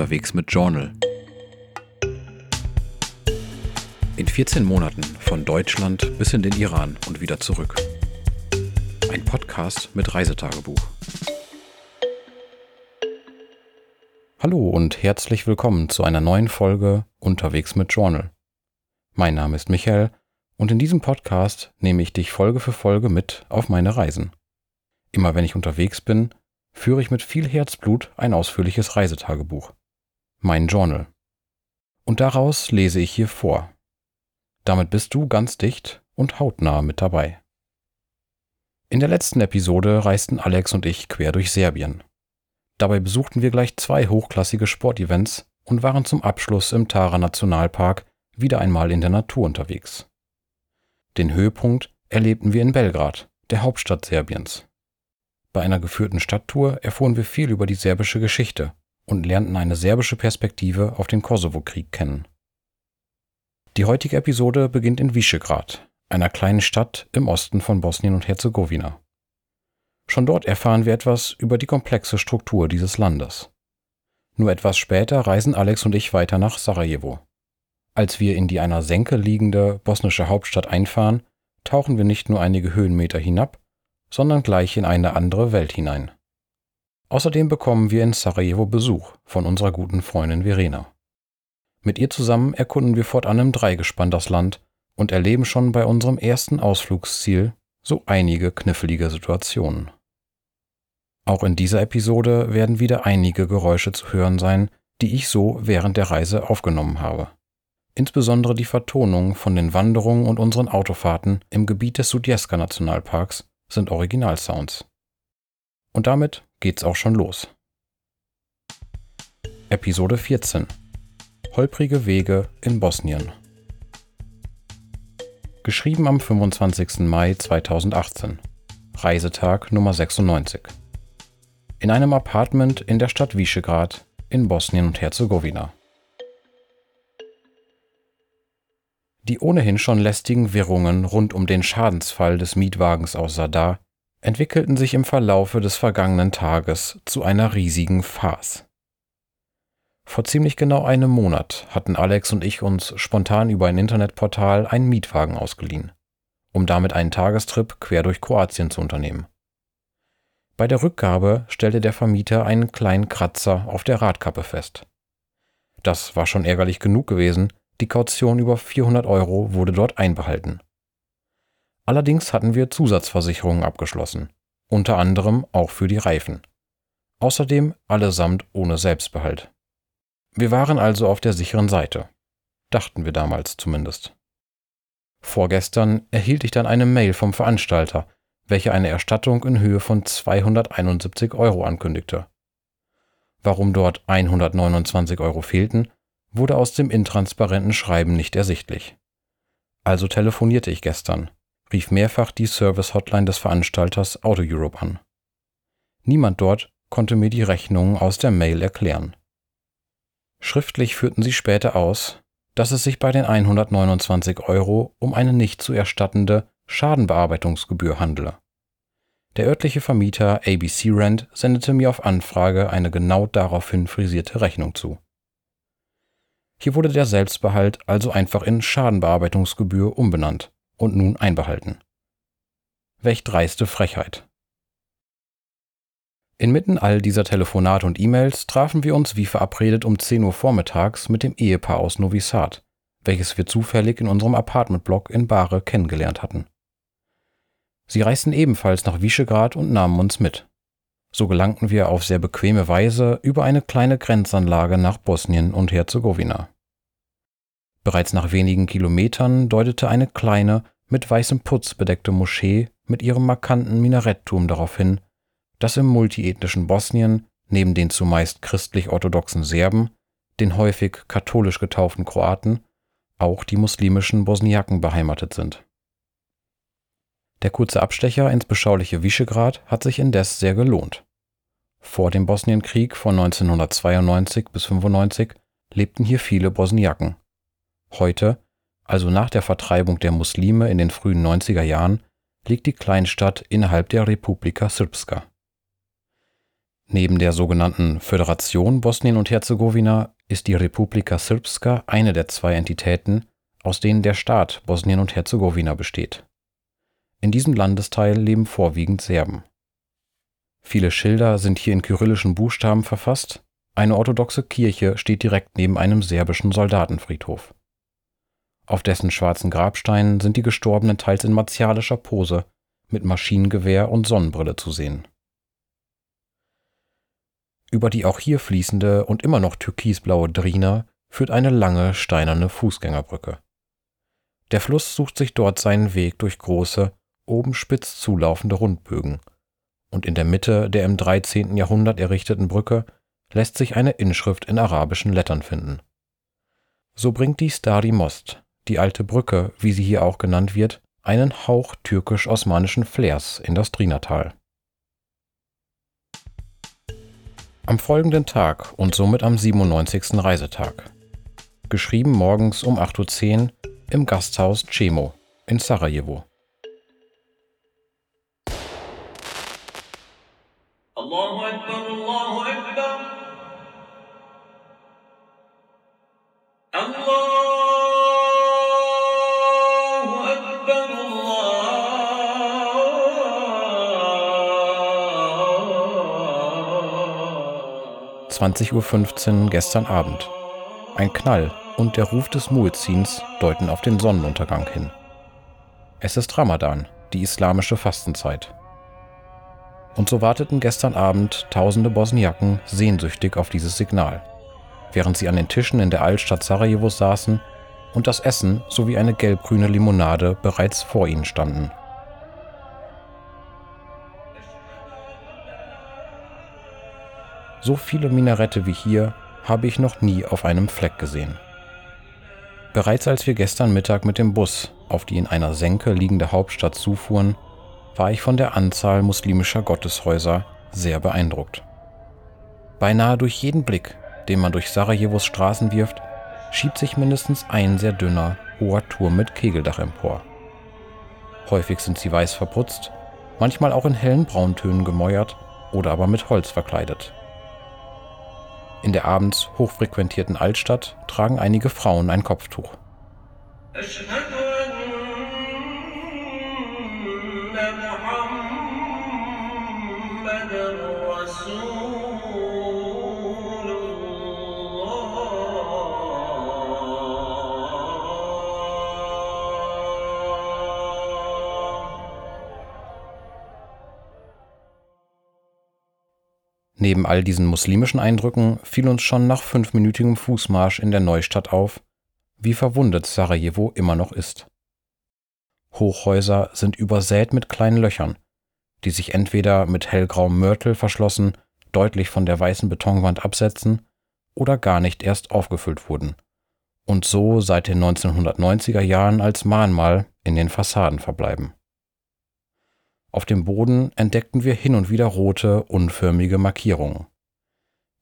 unterwegs mit Journal. In 14 Monaten von Deutschland bis in den Iran und wieder zurück. Ein Podcast mit Reisetagebuch. Hallo und herzlich willkommen zu einer neuen Folge Unterwegs mit Journal. Mein Name ist Michael und in diesem Podcast nehme ich dich Folge für Folge mit auf meine Reisen. Immer wenn ich unterwegs bin, führe ich mit viel Herzblut ein ausführliches Reisetagebuch. Mein Journal. Und daraus lese ich hier vor. Damit bist du ganz dicht und hautnah mit dabei. In der letzten Episode reisten Alex und ich quer durch Serbien. Dabei besuchten wir gleich zwei hochklassige Sportevents und waren zum Abschluss im Tara Nationalpark wieder einmal in der Natur unterwegs. Den Höhepunkt erlebten wir in Belgrad, der Hauptstadt Serbiens. Bei einer geführten Stadttour erfuhren wir viel über die serbische Geschichte und lernten eine serbische Perspektive auf den Kosovo-Krieg kennen. Die heutige Episode beginnt in Visegrad, einer kleinen Stadt im Osten von Bosnien und Herzegowina. Schon dort erfahren wir etwas über die komplexe Struktur dieses Landes. Nur etwas später reisen Alex und ich weiter nach Sarajevo. Als wir in die einer Senke liegende bosnische Hauptstadt einfahren, tauchen wir nicht nur einige Höhenmeter hinab, sondern gleich in eine andere Welt hinein. Außerdem bekommen wir in Sarajevo Besuch von unserer guten Freundin Verena. Mit ihr zusammen erkunden wir fortan im Dreigespann das Land und erleben schon bei unserem ersten Ausflugsziel so einige knifflige Situationen. Auch in dieser Episode werden wieder einige Geräusche zu hören sein, die ich so während der Reise aufgenommen habe. Insbesondere die Vertonung von den Wanderungen und unseren Autofahrten im Gebiet des Sudjeska Nationalparks sind Originalsounds. Und damit geht's auch schon los. Episode 14 Holprige Wege in Bosnien Geschrieben am 25. Mai 2018 Reisetag Nummer 96 In einem Apartment in der Stadt Visegrad in Bosnien und Herzegowina. Die ohnehin schon lästigen Wirrungen rund um den Schadensfall des Mietwagens aus Sadar entwickelten sich im Verlaufe des vergangenen Tages zu einer riesigen Farce. Vor ziemlich genau einem Monat hatten Alex und ich uns spontan über ein Internetportal einen Mietwagen ausgeliehen, um damit einen Tagestrip quer durch Kroatien zu unternehmen. Bei der Rückgabe stellte der Vermieter einen kleinen Kratzer auf der Radkappe fest. Das war schon ärgerlich genug gewesen, die Kaution über 400 Euro wurde dort einbehalten. Allerdings hatten wir Zusatzversicherungen abgeschlossen, unter anderem auch für die Reifen. Außerdem allesamt ohne Selbstbehalt. Wir waren also auf der sicheren Seite. Dachten wir damals zumindest. Vorgestern erhielt ich dann eine Mail vom Veranstalter, welche eine Erstattung in Höhe von 271 Euro ankündigte. Warum dort 129 Euro fehlten, wurde aus dem intransparenten Schreiben nicht ersichtlich. Also telefonierte ich gestern, rief mehrfach die Service-Hotline des Veranstalters Auto Europe an. Niemand dort konnte mir die Rechnungen aus der Mail erklären. Schriftlich führten sie später aus, dass es sich bei den 129 Euro um eine nicht zu erstattende Schadenbearbeitungsgebühr handele. Der örtliche Vermieter ABC Rent sendete mir auf Anfrage eine genau daraufhin frisierte Rechnung zu. Hier wurde der Selbstbehalt also einfach in Schadenbearbeitungsgebühr umbenannt und nun einbehalten. Welch dreiste Frechheit. Inmitten all dieser Telefonate und E-Mails trafen wir uns wie verabredet um 10 Uhr vormittags mit dem Ehepaar aus Novi Sad, welches wir zufällig in unserem Apartmentblock in Bare kennengelernt hatten. Sie reisten ebenfalls nach Visegrad und nahmen uns mit. So gelangten wir auf sehr bequeme Weise über eine kleine Grenzanlage nach Bosnien und Herzegowina. Bereits nach wenigen Kilometern deutete eine kleine, mit weißem Putz bedeckte Moschee mit ihrem markanten Minarettturm darauf hin, dass im multiethnischen Bosnien neben den zumeist christlich-orthodoxen Serben, den häufig katholisch getauften Kroaten, auch die muslimischen Bosniaken beheimatet sind. Der kurze Abstecher ins beschauliche Visegrad hat sich indes sehr gelohnt. Vor dem Bosnienkrieg von 1992 bis 95 lebten hier viele Bosniaken. Heute, also nach der Vertreibung der Muslime in den frühen 90er Jahren, liegt die Kleinstadt innerhalb der Republika Srpska. Neben der sogenannten Föderation Bosnien und Herzegowina ist die Republika Srpska eine der zwei Entitäten, aus denen der Staat Bosnien und Herzegowina besteht. In diesem Landesteil leben vorwiegend Serben. Viele Schilder sind hier in kyrillischen Buchstaben verfasst, eine orthodoxe Kirche steht direkt neben einem serbischen Soldatenfriedhof. Auf dessen schwarzen Grabsteinen sind die Gestorbenen teils in martialischer Pose mit Maschinengewehr und Sonnenbrille zu sehen. Über die auch hier fließende und immer noch türkisblaue Drina führt eine lange steinerne Fußgängerbrücke. Der Fluss sucht sich dort seinen Weg durch große, oben spitz zulaufende Rundbögen, und in der Mitte der im 13. Jahrhundert errichteten Brücke lässt sich eine Inschrift in arabischen Lettern finden. So bringt die Stari Most, die alte Brücke, wie sie hier auch genannt wird, einen Hauch türkisch-osmanischen Flairs in das Drinatal. Am folgenden Tag und somit am 97. Reisetag. Geschrieben morgens um 8.10 Uhr im Gasthaus Cemo in Sarajevo. Allahu Akbar, Allahu Akbar. Allahu 20.15 Uhr gestern Abend. Ein Knall und der Ruf des Muezzins deuten auf den Sonnenuntergang hin. Es ist Ramadan, die islamische Fastenzeit. Und so warteten gestern Abend tausende Bosniaken sehnsüchtig auf dieses Signal, während sie an den Tischen in der Altstadt Sarajevos saßen und das Essen sowie eine gelbgrüne Limonade bereits vor ihnen standen. So viele Minarette wie hier habe ich noch nie auf einem Fleck gesehen. Bereits als wir gestern Mittag mit dem Bus auf die in einer Senke liegende Hauptstadt zufuhren, war ich von der Anzahl muslimischer Gotteshäuser sehr beeindruckt. Beinahe durch jeden Blick, den man durch Sarajevos Straßen wirft, schiebt sich mindestens ein sehr dünner, hoher Turm mit Kegeldach empor. Häufig sind sie weiß verputzt, manchmal auch in hellen Brauntönen gemäuert oder aber mit Holz verkleidet. In der abends hochfrequentierten Altstadt tragen einige Frauen ein Kopftuch. Neben all diesen muslimischen Eindrücken fiel uns schon nach fünfminütigem Fußmarsch in der Neustadt auf, wie verwundet Sarajevo immer noch ist. Hochhäuser sind übersät mit kleinen Löchern, die sich entweder mit hellgrauem Mörtel verschlossen, deutlich von der weißen Betonwand absetzen oder gar nicht erst aufgefüllt wurden und so seit den 1990er Jahren als Mahnmal in den Fassaden verbleiben. Auf dem Boden entdeckten wir hin und wieder rote, unförmige Markierungen.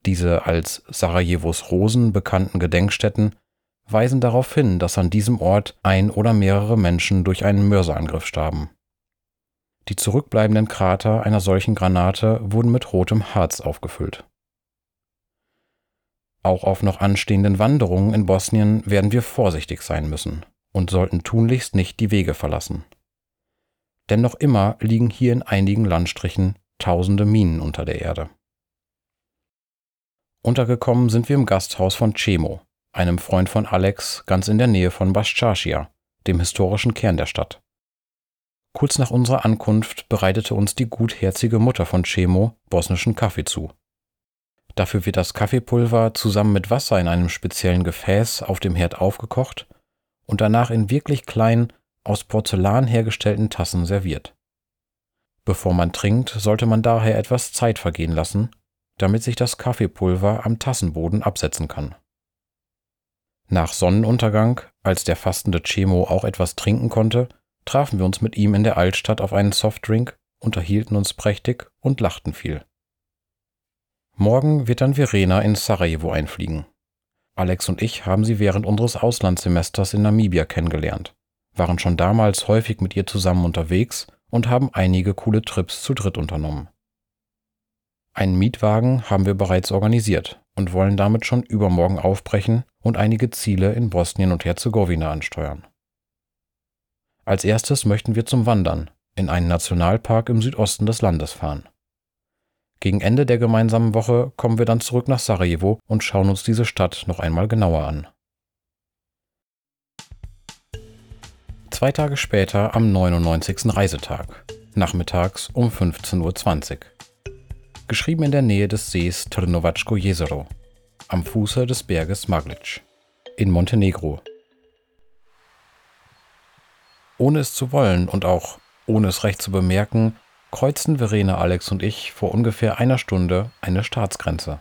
Diese als Sarajevos Rosen bekannten Gedenkstätten weisen darauf hin, dass an diesem Ort ein oder mehrere Menschen durch einen Mörserangriff starben. Die zurückbleibenden Krater einer solchen Granate wurden mit rotem Harz aufgefüllt. Auch auf noch anstehenden Wanderungen in Bosnien werden wir vorsichtig sein müssen und sollten tunlichst nicht die Wege verlassen denn noch immer liegen hier in einigen Landstrichen tausende Minen unter der Erde. Untergekommen sind wir im Gasthaus von Cemo, einem Freund von Alex ganz in der Nähe von Baschaschia, dem historischen Kern der Stadt. Kurz nach unserer Ankunft bereitete uns die gutherzige Mutter von Cemo bosnischen Kaffee zu. Dafür wird das Kaffeepulver zusammen mit Wasser in einem speziellen Gefäß auf dem Herd aufgekocht und danach in wirklich kleinen, aus Porzellan hergestellten Tassen serviert. Bevor man trinkt, sollte man daher etwas Zeit vergehen lassen, damit sich das Kaffeepulver am Tassenboden absetzen kann. Nach Sonnenuntergang, als der fastende Chemo auch etwas trinken konnte, trafen wir uns mit ihm in der Altstadt auf einen Softdrink, unterhielten uns prächtig und lachten viel. Morgen wird dann Verena in Sarajevo einfliegen. Alex und ich haben sie während unseres Auslandssemesters in Namibia kennengelernt waren schon damals häufig mit ihr zusammen unterwegs und haben einige coole Trips zu dritt unternommen. Einen Mietwagen haben wir bereits organisiert und wollen damit schon übermorgen aufbrechen und einige Ziele in Bosnien und Herzegowina ansteuern. Als erstes möchten wir zum Wandern in einen Nationalpark im Südosten des Landes fahren. Gegen Ende der gemeinsamen Woche kommen wir dann zurück nach Sarajevo und schauen uns diese Stadt noch einmal genauer an. Zwei Tage später am 99. Reisetag, nachmittags um 15.20 Uhr geschrieben in der Nähe des Sees Trnovačko Jezero, am Fuße des Berges Maglic, in Montenegro. Ohne es zu wollen und auch ohne es recht zu bemerken, kreuzten Verena, Alex und ich vor ungefähr einer Stunde eine Staatsgrenze.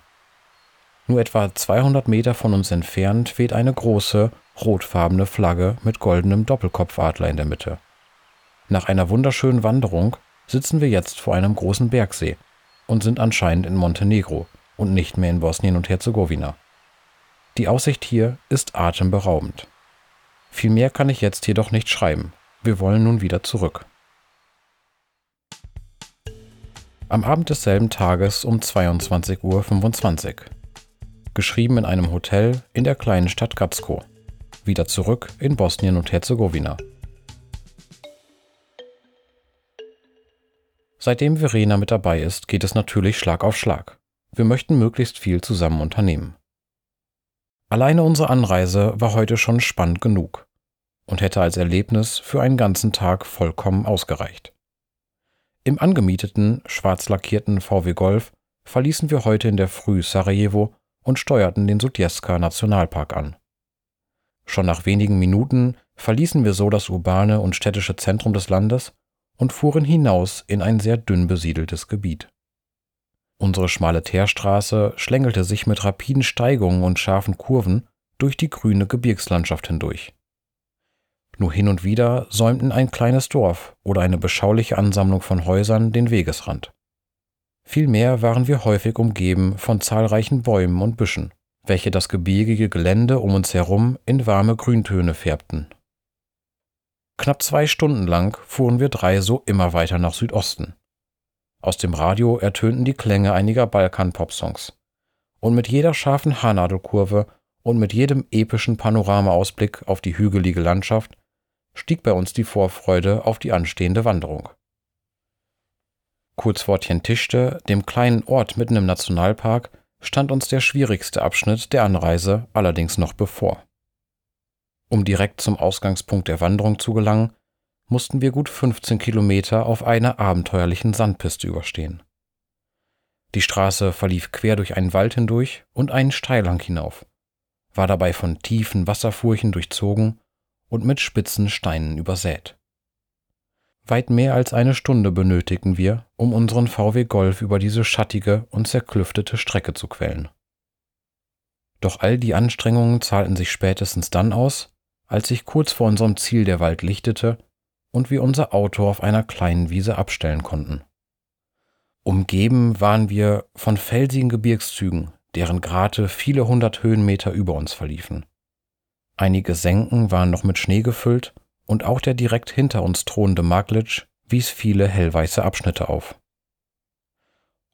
Nur etwa 200 Meter von uns entfernt weht eine große, rotfarbene Flagge mit goldenem Doppelkopfadler in der Mitte. Nach einer wunderschönen Wanderung sitzen wir jetzt vor einem großen Bergsee, und sind anscheinend in Montenegro und nicht mehr in Bosnien und Herzegowina. Die Aussicht hier ist atemberaubend. Viel mehr kann ich jetzt jedoch nicht schreiben. Wir wollen nun wieder zurück. Am Abend desselben Tages um 22.25 Uhr. Geschrieben in einem Hotel in der kleinen Stadt Gazko. Wieder zurück in Bosnien und Herzegowina. Seitdem Verena mit dabei ist, geht es natürlich Schlag auf Schlag. Wir möchten möglichst viel zusammen unternehmen. Alleine unsere Anreise war heute schon spannend genug und hätte als Erlebnis für einen ganzen Tag vollkommen ausgereicht. Im angemieteten, schwarz lackierten VW Golf verließen wir heute in der Früh Sarajevo und steuerten den Sudjeska Nationalpark an. Schon nach wenigen Minuten verließen wir so das urbane und städtische Zentrum des Landes und fuhren hinaus in ein sehr dünn besiedeltes Gebiet. Unsere schmale Teerstraße schlängelte sich mit rapiden Steigungen und scharfen Kurven durch die grüne Gebirgslandschaft hindurch. Nur hin und wieder säumten ein kleines Dorf oder eine beschauliche Ansammlung von Häusern den Wegesrand. Vielmehr waren wir häufig umgeben von zahlreichen Bäumen und Büschen, welche das gebirgige Gelände um uns herum in warme Grüntöne färbten Knapp zwei Stunden lang fuhren wir drei so immer weiter nach Südosten. Aus dem Radio ertönten die Klänge einiger Balkan-Pop-Songs. Und mit jeder scharfen Haarnadelkurve und mit jedem epischen Panoramaausblick auf die hügelige Landschaft stieg bei uns die Vorfreude auf die anstehende Wanderung. Kurz vor Tientishte, dem kleinen Ort mitten im Nationalpark, stand uns der schwierigste Abschnitt der Anreise allerdings noch bevor. Um direkt zum Ausgangspunkt der Wanderung zu gelangen, mussten wir gut 15 Kilometer auf einer abenteuerlichen Sandpiste überstehen. Die Straße verlief quer durch einen Wald hindurch und einen Steilhang hinauf, war dabei von tiefen Wasserfurchen durchzogen und mit spitzen Steinen übersät. Weit mehr als eine Stunde benötigten wir, um unseren VW Golf über diese schattige und zerklüftete Strecke zu quellen. Doch all die Anstrengungen zahlten sich spätestens dann aus, als sich kurz vor unserem Ziel der Wald lichtete und wir unser Auto auf einer kleinen Wiese abstellen konnten. Umgeben waren wir von felsigen Gebirgszügen, deren Grate viele hundert Höhenmeter über uns verliefen. Einige Senken waren noch mit Schnee gefüllt und auch der direkt hinter uns thronende Maglitsch wies viele hellweiße Abschnitte auf.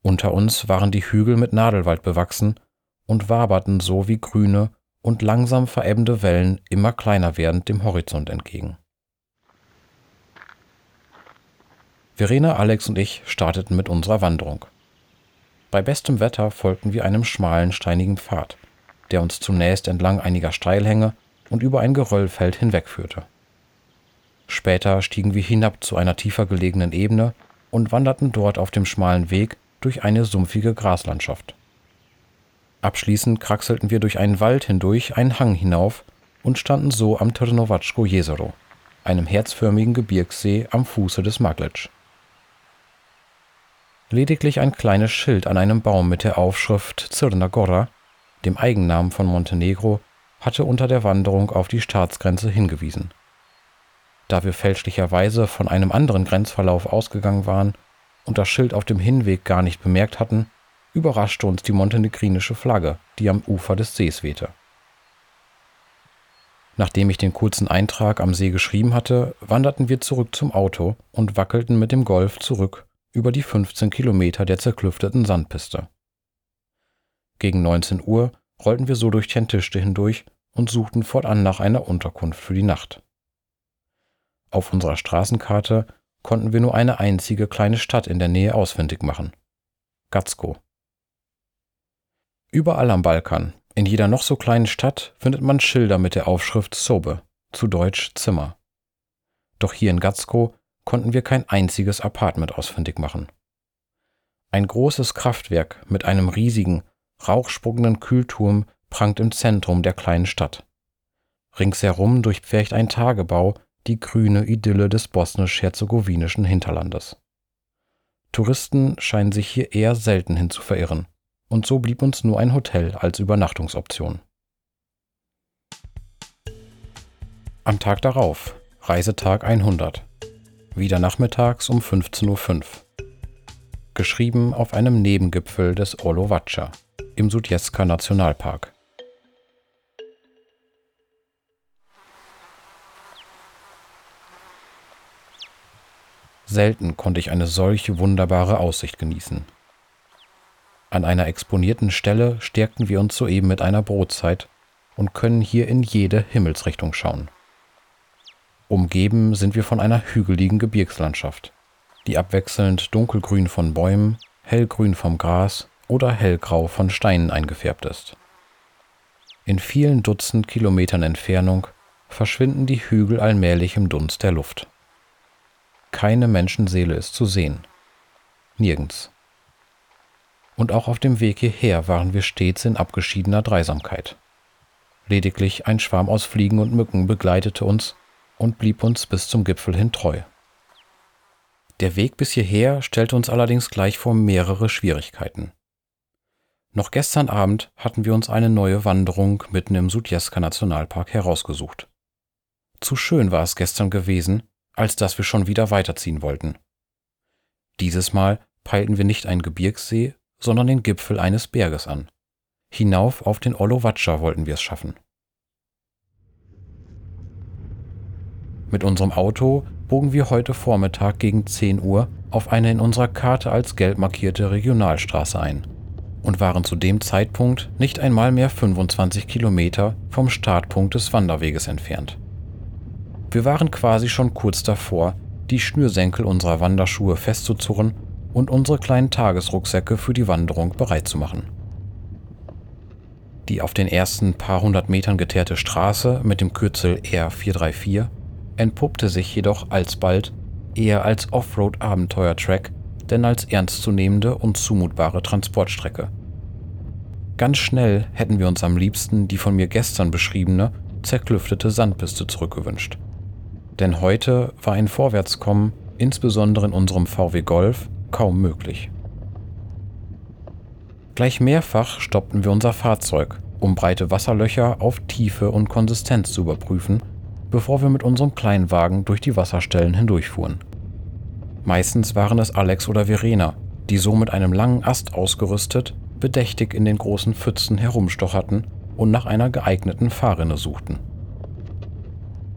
Unter uns waren die Hügel mit Nadelwald bewachsen und waberten so wie grüne, und langsam verebbende Wellen immer kleiner werdend dem Horizont entgegen. Verena, Alex und ich starteten mit unserer Wanderung. Bei bestem Wetter folgten wir einem schmalen, steinigen Pfad, der uns zunächst entlang einiger Steilhänge und über ein Geröllfeld hinwegführte. Später stiegen wir hinab zu einer tiefer gelegenen Ebene und wanderten dort auf dem schmalen Weg durch eine sumpfige Graslandschaft. Abschließend kraxelten wir durch einen Wald hindurch einen Hang hinauf und standen so am Trnovačko Jezero, einem herzförmigen Gebirgssee am Fuße des Maglic. Lediglich ein kleines Schild an einem Baum mit der Aufschrift Cirna Gora, dem Eigennamen von Montenegro, hatte unter der Wanderung auf die Staatsgrenze hingewiesen. Da wir fälschlicherweise von einem anderen Grenzverlauf ausgegangen waren und das Schild auf dem Hinweg gar nicht bemerkt hatten, überraschte uns die montenegrinische Flagge, die am Ufer des Sees wehte. Nachdem ich den kurzen Eintrag am See geschrieben hatte, wanderten wir zurück zum Auto und wackelten mit dem Golf zurück über die 15 Kilometer der zerklüfteten Sandpiste. Gegen 19 Uhr rollten wir so durch Tjentiste hindurch und suchten fortan nach einer Unterkunft für die Nacht. Auf unserer Straßenkarte konnten wir nur eine einzige kleine Stadt in der Nähe ausfindig machen. Gatsko. Überall am Balkan, in jeder noch so kleinen Stadt, findet man Schilder mit der Aufschrift Sobe, zu Deutsch Zimmer. Doch hier in Gatsko konnten wir kein einziges Apartment ausfindig machen. Ein großes Kraftwerk mit einem riesigen, rauchspuckenden Kühlturm prangt im Zentrum der kleinen Stadt. Ringsherum durchpfercht ein Tagebau die grüne Idylle des bosnisch-herzegowinischen Hinterlandes. Touristen scheinen sich hier eher selten hin zu verirren, und so blieb uns nur ein Hotel als Übernachtungsoption. Am Tag darauf, Reisetag 100, wieder nachmittags um 15.05 Uhr. Geschrieben auf einem Nebengipfel des Orlovaca im Sudjeska Nationalpark. Selten konnte ich eine solche wunderbare Aussicht genießen. An einer exponierten Stelle stärkten wir uns soeben mit einer Brotzeit und können hier in jede Himmelsrichtung schauen. Umgeben sind wir von einer hügeligen Gebirgslandschaft, die abwechselnd dunkelgrün von Bäumen, hellgrün vom Gras oder hellgrau von Steinen eingefärbt ist. In vielen Dutzend Kilometern Entfernung verschwinden die Hügel allmählich im Dunst der Luft. Keine Menschenseele ist zu sehen. Nirgends. Und auch auf dem Weg hierher waren wir stets in abgeschiedener Dreisamkeit. Lediglich ein Schwarm aus Fliegen und Mücken begleitete uns und blieb uns bis zum Gipfel hin treu. Der Weg bis hierher stellte uns allerdings gleich vor mehrere Schwierigkeiten. Noch gestern Abend hatten wir uns eine neue Wanderung mitten im Sudjeska Nationalpark herausgesucht. Zu schön war es gestern gewesen, als dass wir schon wieder weiterziehen wollten. Dieses Mal peilten wir nicht einen Gebirgssee, sondern den Gipfel eines Berges an. Hinauf auf den Olovatscha wollten wir es schaffen. Mit unserem Auto bogen wir heute Vormittag gegen 10 Uhr auf eine in unserer Karte als gelb markierte Regionalstraße ein und waren zu dem Zeitpunkt nicht einmal mehr 25 Kilometer vom Startpunkt des Wanderweges entfernt. Wir waren quasi schon kurz davor, die Schnürsenkel unserer Wanderschuhe festzuzurren und unsere kleinen Tagesrucksäcke für die Wanderung bereit zu machen. Die auf den ersten paar hundert Metern geteerte Straße mit dem Kürzel R434 entpuppte sich jedoch alsbald eher als Offroad-Abenteuer-Track denn als ernstzunehmende und zumutbare Transportstrecke. Ganz schnell hätten wir uns am liebsten die von mir gestern beschriebene, zerklüftete Sandpiste zurückgewünscht denn heute war ein Vorwärtskommen, insbesondere in unserem VW Golf, kaum möglich. Gleich mehrfach stoppten wir unser Fahrzeug, um breite Wasserlöcher auf Tiefe und Konsistenz zu überprüfen, bevor wir mit unserem Kleinwagen durch die Wasserstellen hindurchfuhren. Meistens waren es Alex oder Verena, die so mit einem langen Ast ausgerüstet, bedächtig in den großen Pfützen herumstocherten und nach einer geeigneten Fahrrinne suchten.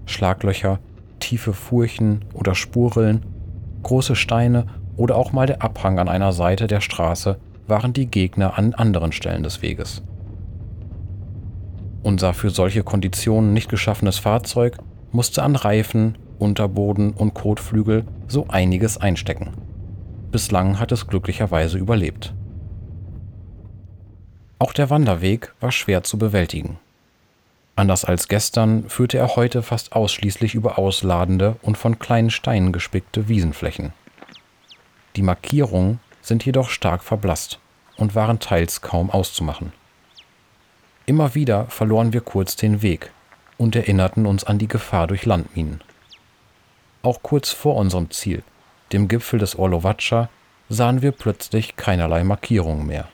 Schlaglöcher, tiefe Furchen oder Spurrillen, große Steine oder auch mal der Abhang an einer Seite der Straße waren die Gegner an anderen Stellen des Weges. Unser für solche Konditionen nicht geschaffenes Fahrzeug musste an Reifen, Unterboden und Kotflügel so einiges einstecken. Bislang hat es glücklicherweise überlebt. Auch der Wanderweg war schwer zu bewältigen. Anders als gestern führte er heute fast ausschließlich über ausladende und von kleinen Steinen gespickte Wiesenflächen. Die Markierungen sind jedoch stark verblasst und waren teils kaum auszumachen. Immer wieder verloren wir kurz den Weg und erinnerten uns an die Gefahr durch Landminen. Auch kurz vor unserem Ziel, dem Gipfel des Orlovatscha, sahen wir plötzlich keinerlei Markierungen mehr.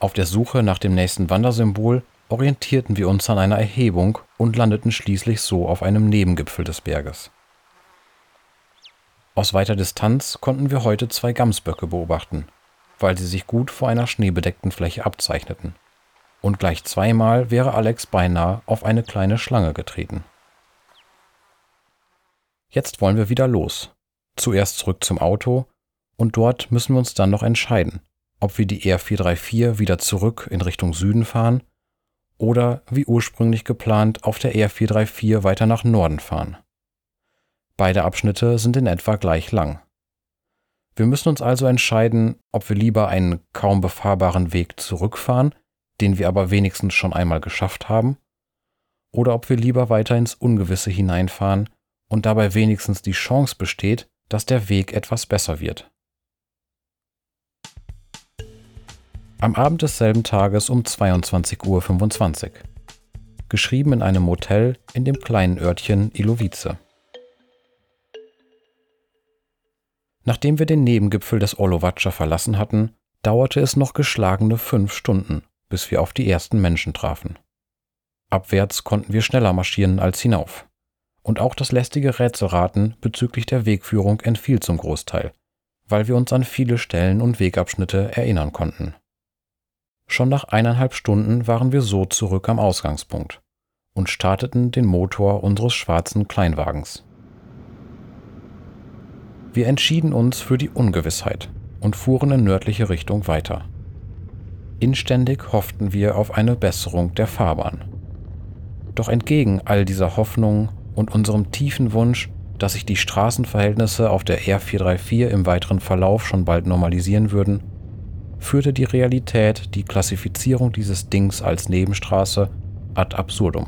Auf der Suche nach dem nächsten Wandersymbol orientierten wir uns an einer Erhebung und landeten schließlich so auf einem Nebengipfel des Berges. Aus weiter Distanz konnten wir heute zwei Gamsböcke beobachten, weil sie sich gut vor einer schneebedeckten Fläche abzeichneten. Und gleich zweimal wäre Alex beinahe auf eine kleine Schlange getreten. Jetzt wollen wir wieder los. Zuerst zurück zum Auto und dort müssen wir uns dann noch entscheiden, ob wir die R434 wieder zurück in Richtung Süden fahren oder wie ursprünglich geplant auf der R434 weiter nach Norden fahren. Beide Abschnitte sind in etwa gleich lang. Wir müssen uns also entscheiden, ob wir lieber einen kaum befahrbaren Weg zurückfahren, den wir aber wenigstens schon einmal geschafft haben, oder ob wir lieber weiter ins Ungewisse hineinfahren und dabei wenigstens die Chance besteht, dass der Weg etwas besser wird. Am Abend desselben Tages um 22.25 Uhr. Geschrieben in einem Motel in dem kleinen Örtchen Ilovice. Nachdem wir den Nebengipfel des Olovatscha verlassen hatten, dauerte es noch geschlagene fünf Stunden, bis wir auf die ersten Menschen trafen. Abwärts konnten wir schneller marschieren als hinauf. Und auch das lästige Rätselraten bezüglich der Wegführung entfiel zum Großteil, weil wir uns an viele Stellen und Wegabschnitte erinnern konnten. Schon nach eineinhalb Stunden waren wir so zurück am Ausgangspunkt und starteten den Motor unseres schwarzen Kleinwagens. Wir entschieden uns für die Ungewissheit und fuhren in nördliche Richtung weiter. Inständig hofften wir auf eine Besserung der Fahrbahn. Doch entgegen all dieser Hoffnungen und unserem tiefen Wunsch, dass sich die Straßenverhältnisse auf der R434 im weiteren Verlauf schon bald normalisieren würden, führte die Realität die Klassifizierung dieses Dings als Nebenstraße ad absurdum.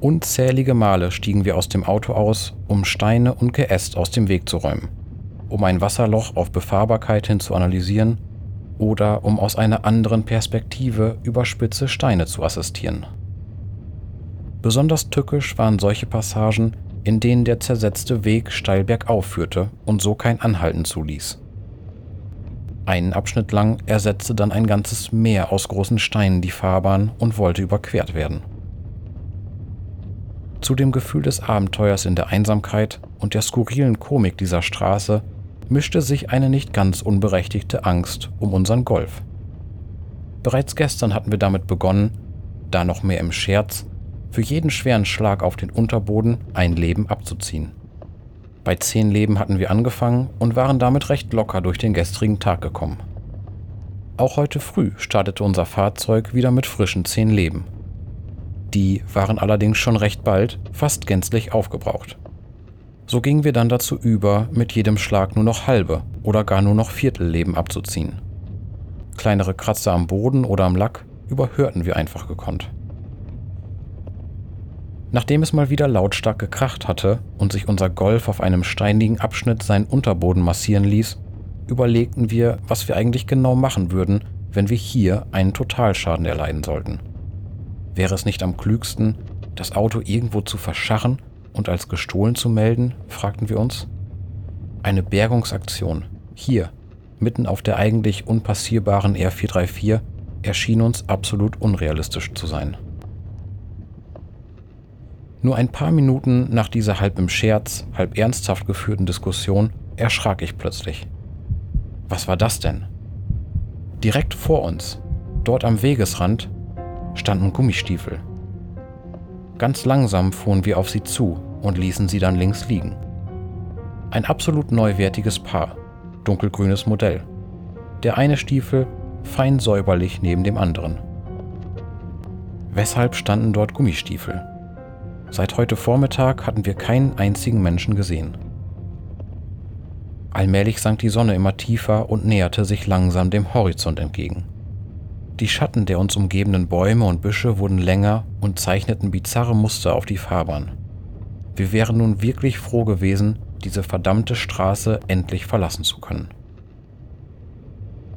Unzählige Male stiegen wir aus dem Auto aus, um Steine und Geäst aus dem Weg zu räumen, um ein Wasserloch auf Befahrbarkeit hin zu analysieren oder um aus einer anderen Perspektive über spitze Steine zu assistieren. Besonders tückisch waren solche Passagen, in denen der zersetzte Weg steil bergauf führte und so kein Anhalten zuließ. Einen Abschnitt lang ersetzte dann ein ganzes Meer aus großen Steinen die Fahrbahn und wollte überquert werden. Zu dem Gefühl des Abenteuers in der Einsamkeit und der skurrilen Komik dieser Straße mischte sich eine nicht ganz unberechtigte Angst um unseren Golf. Bereits gestern hatten wir damit begonnen, da noch mehr im Scherz, für jeden schweren Schlag auf den Unterboden ein Leben abzuziehen. Bei zehn Leben hatten wir angefangen und waren damit recht locker durch den gestrigen Tag gekommen. Auch heute früh startete unser Fahrzeug wieder mit frischen zehn Leben. Die waren allerdings schon recht bald fast gänzlich aufgebraucht. So gingen wir dann dazu über, mit jedem Schlag nur noch halbe oder gar nur noch Viertelleben abzuziehen. Kleinere Kratzer am Boden oder am Lack überhörten wir einfach gekonnt. Nachdem es mal wieder lautstark gekracht hatte und sich unser Golf auf einem steinigen Abschnitt seinen Unterboden massieren ließ, überlegten wir, was wir eigentlich genau machen würden, wenn wir hier einen Totalschaden erleiden sollten. Wäre es nicht am klügsten, das Auto irgendwo zu verscharren und als gestohlen zu melden, fragten wir uns. Eine Bergungsaktion, hier, mitten auf der eigentlich unpassierbaren R434, erschien uns absolut unrealistisch zu sein. Nur ein paar Minuten nach dieser halb im Scherz, halb ernsthaft geführten Diskussion erschrak ich plötzlich. Was war das denn? Direkt vor uns, dort am Wegesrand, standen Gummistiefel. Ganz langsam fuhren wir auf sie zu und ließen sie dann links liegen. Ein absolut neuwertiges Paar, dunkelgrünes Modell. Der eine Stiefel fein säuberlich neben dem anderen. Weshalb standen dort Gummistiefel? Seit heute Vormittag hatten wir keinen einzigen Menschen gesehen. Allmählich sank die Sonne immer tiefer und näherte sich langsam dem Horizont entgegen. Die Schatten der uns umgebenden Bäume und Büsche wurden länger und zeichneten bizarre Muster auf die Fahrbahn. Wir wären nun wirklich froh gewesen, diese verdammte Straße endlich verlassen zu können.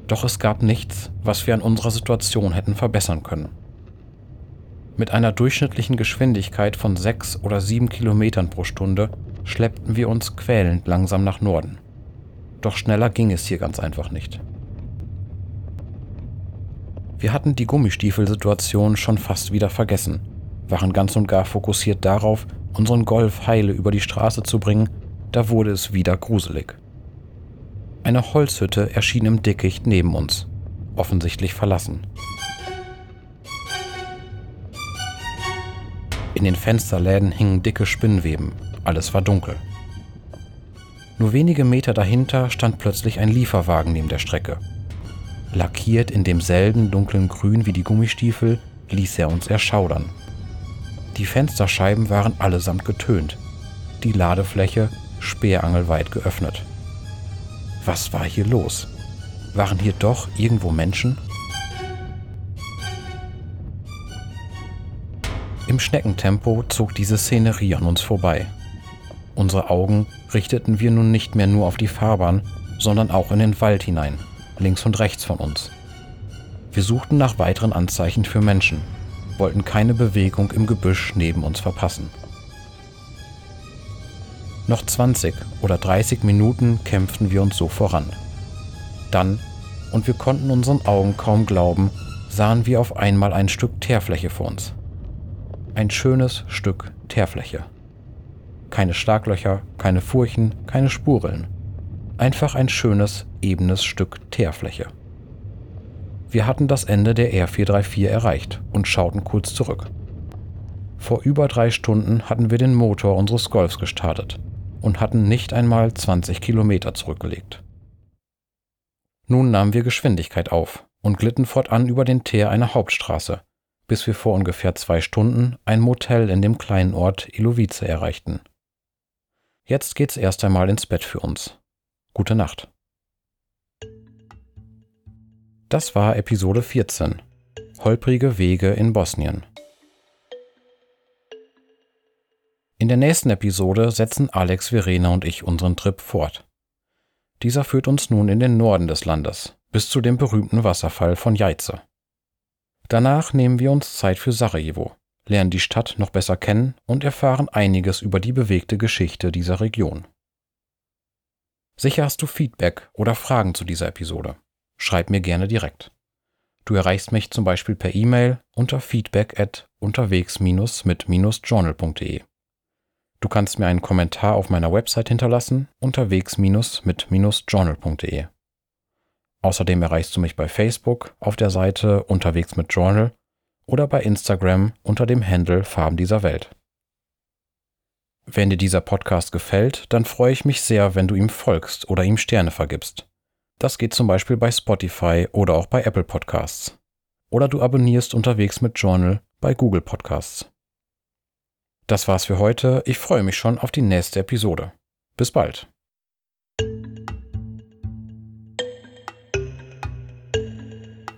Doch es gab nichts, was wir an unserer Situation hätten verbessern können. Mit einer durchschnittlichen Geschwindigkeit von sechs oder sieben Kilometern pro Stunde schleppten wir uns quälend langsam nach Norden. Doch schneller ging es hier ganz einfach nicht. Wir hatten die Gummistiefelsituation schon fast wieder vergessen, waren ganz und gar fokussiert darauf, unseren Golf heile über die Straße zu bringen, da wurde es wieder gruselig. Eine Holzhütte erschien im Dickicht neben uns, offensichtlich verlassen. In den Fensterläden hingen dicke Spinnweben, alles war dunkel. Nur wenige Meter dahinter stand plötzlich ein Lieferwagen neben der Strecke. Lackiert in demselben dunklen Grün wie die Gummistiefel, ließ er uns erschaudern. Die Fensterscheiben waren allesamt getönt, die Ladefläche speerangelweit geöffnet. Was war hier los? Waren hier doch irgendwo Menschen? Im Schneckentempo zog diese Szenerie an uns vorbei. Unsere Augen richteten wir nun nicht mehr nur auf die Fahrbahn, sondern auch in den Wald hinein, links und rechts von uns. Wir suchten nach weiteren Anzeichen für Menschen, wollten keine Bewegung im Gebüsch neben uns verpassen. Noch 20 oder 30 Minuten kämpften wir uns so voran. Dann, und wir konnten unseren Augen kaum glauben, sahen wir auf einmal ein Stück Teerfläche vor uns. Ein schönes Stück Teerfläche. Keine Schlaglöcher, keine Furchen, keine Spurrillen. Einfach ein schönes, ebenes Stück Teerfläche. Wir hatten das Ende der R434 erreicht und schauten kurz zurück. Vor über drei Stunden hatten wir den Motor unseres Golfs gestartet und hatten nicht einmal 20 Kilometer zurückgelegt. Nun nahmen wir Geschwindigkeit auf und glitten fortan über den Teer einer Hauptstraße, bis wir vor ungefähr zwei Stunden ein Motel in dem kleinen Ort Ilovice erreichten. Jetzt geht's erst einmal ins Bett für uns. Gute Nacht. Das war Episode 14. Holprige Wege in Bosnien. In der nächsten Episode setzen Alex, Verena und ich unseren Trip fort. Dieser führt uns nun in den Norden des Landes, bis zu dem berühmten Wasserfall von Jajce. Danach nehmen wir uns Zeit für Sarajevo, lernen die Stadt noch besser kennen und erfahren einiges über die bewegte Geschichte dieser Region. Sicher hast du Feedback oder Fragen zu dieser Episode. Schreib mir gerne direkt. Du erreichst mich zum Beispiel per E-Mail unter feedback at unterwegs-mit-journal.de. Du kannst mir einen Kommentar auf meiner Website hinterlassen unterwegs-mit-journal.de. Außerdem erreichst du mich bei Facebook auf der Seite Unterwegs mit Journal oder bei Instagram unter dem Handle Farben dieser Welt. Wenn dir dieser Podcast gefällt, dann freue ich mich sehr, wenn du ihm folgst oder ihm Sterne vergibst. Das geht zum Beispiel bei Spotify oder auch bei Apple Podcasts. Oder du abonnierst unterwegs mit Journal bei Google Podcasts. Das war's für heute. Ich freue mich schon auf die nächste Episode. Bis bald.